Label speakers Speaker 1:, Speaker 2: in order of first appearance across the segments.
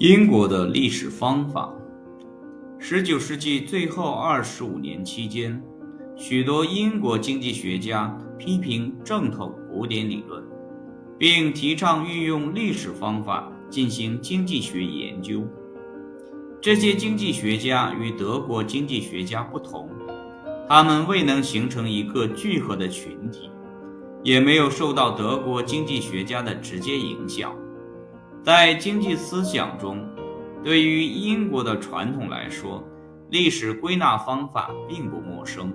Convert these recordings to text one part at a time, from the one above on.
Speaker 1: 英国的历史方法。十九世纪最后二十五年期间，许多英国经济学家批评正统古典理论，并提倡运用历史方法进行经济学研究。这些经济学家与德国经济学家不同，他们未能形成一个聚合的群体，也没有受到德国经济学家的直接影响。在经济思想中，对于英国的传统来说，历史归纳方法并不陌生。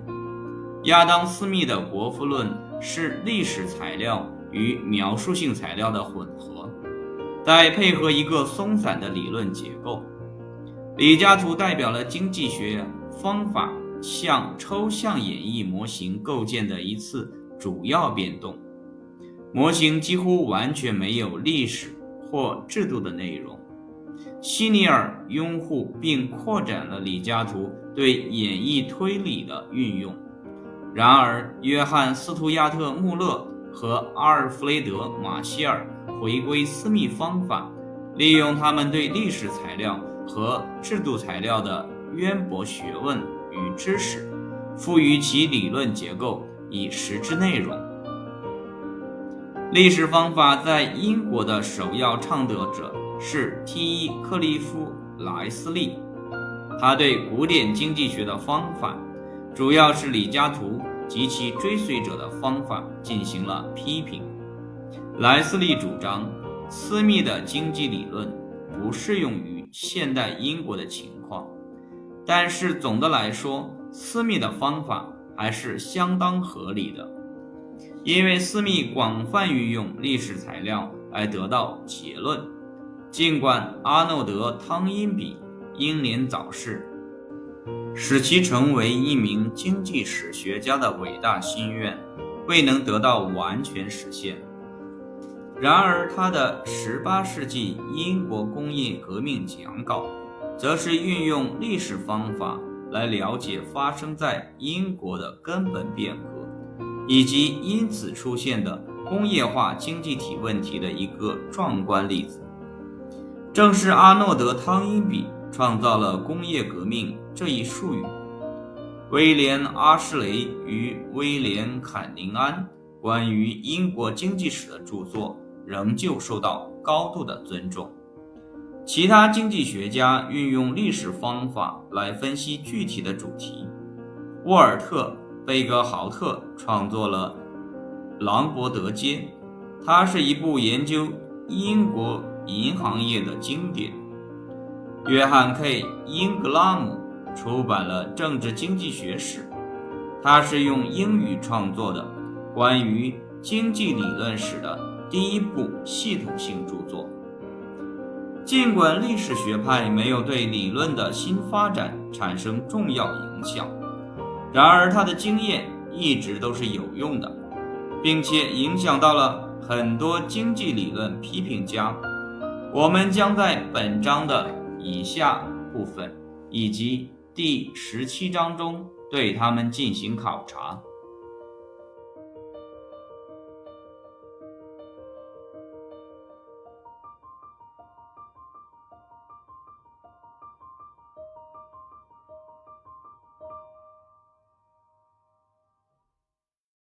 Speaker 1: 亚当·斯密的《国富论》是历史材料与描述性材料的混合，再配合一个松散的理论结构。李嘉图代表了经济学方法向抽象演绎模型构建的一次主要变动，模型几乎完全没有历史。或制度的内容，希尼尔拥护并扩展了李嘉图对演绎推理的运用。然而，约翰·斯图亚特·穆勒和阿尔弗雷德·马歇尔回归私密方法，利用他们对历史材料和制度材料的渊博学问与知识，赋予其理论结构以实质内容。历史方法在英国的首要倡导者是 T. 克利夫·莱斯利，他对古典经济学的方法，主要是李嘉图及其追随者的方法进行了批评。莱斯利主张，私密的经济理论不适用于现代英国的情况，但是总的来说，私密的方法还是相当合理的。因为斯密广泛运用历史材料来得到结论，尽管阿诺德·汤因比英年早逝，使其成为一名经济史学家的伟大心愿未能得到完全实现。然而，他的18世纪英国工业革命讲稿，则是运用历史方法来了解发生在英国的根本变革。以及因此出现的工业化经济体问题的一个壮观例子，正是阿诺德·汤因比创造了“工业革命”这一术语。威廉·阿什雷与威廉·坎宁安关于英国经济史的著作仍旧受到高度的尊重。其他经济学家运用历史方法来分析具体的主题。沃尔特。贝格豪特创作了《朗伯德街》，它是一部研究英国银行业的经典。约翰 ·K· 英格拉姆出版了《政治经济学史》，它是用英语创作的关于经济理论史的第一部系统性著作。尽管历史学派没有对理论的新发展产生重要影响。然而，他的经验一直都是有用的，并且影响到了很多经济理论批评家。我们将在本章的以下部分以及第十七章中对他们进行考察。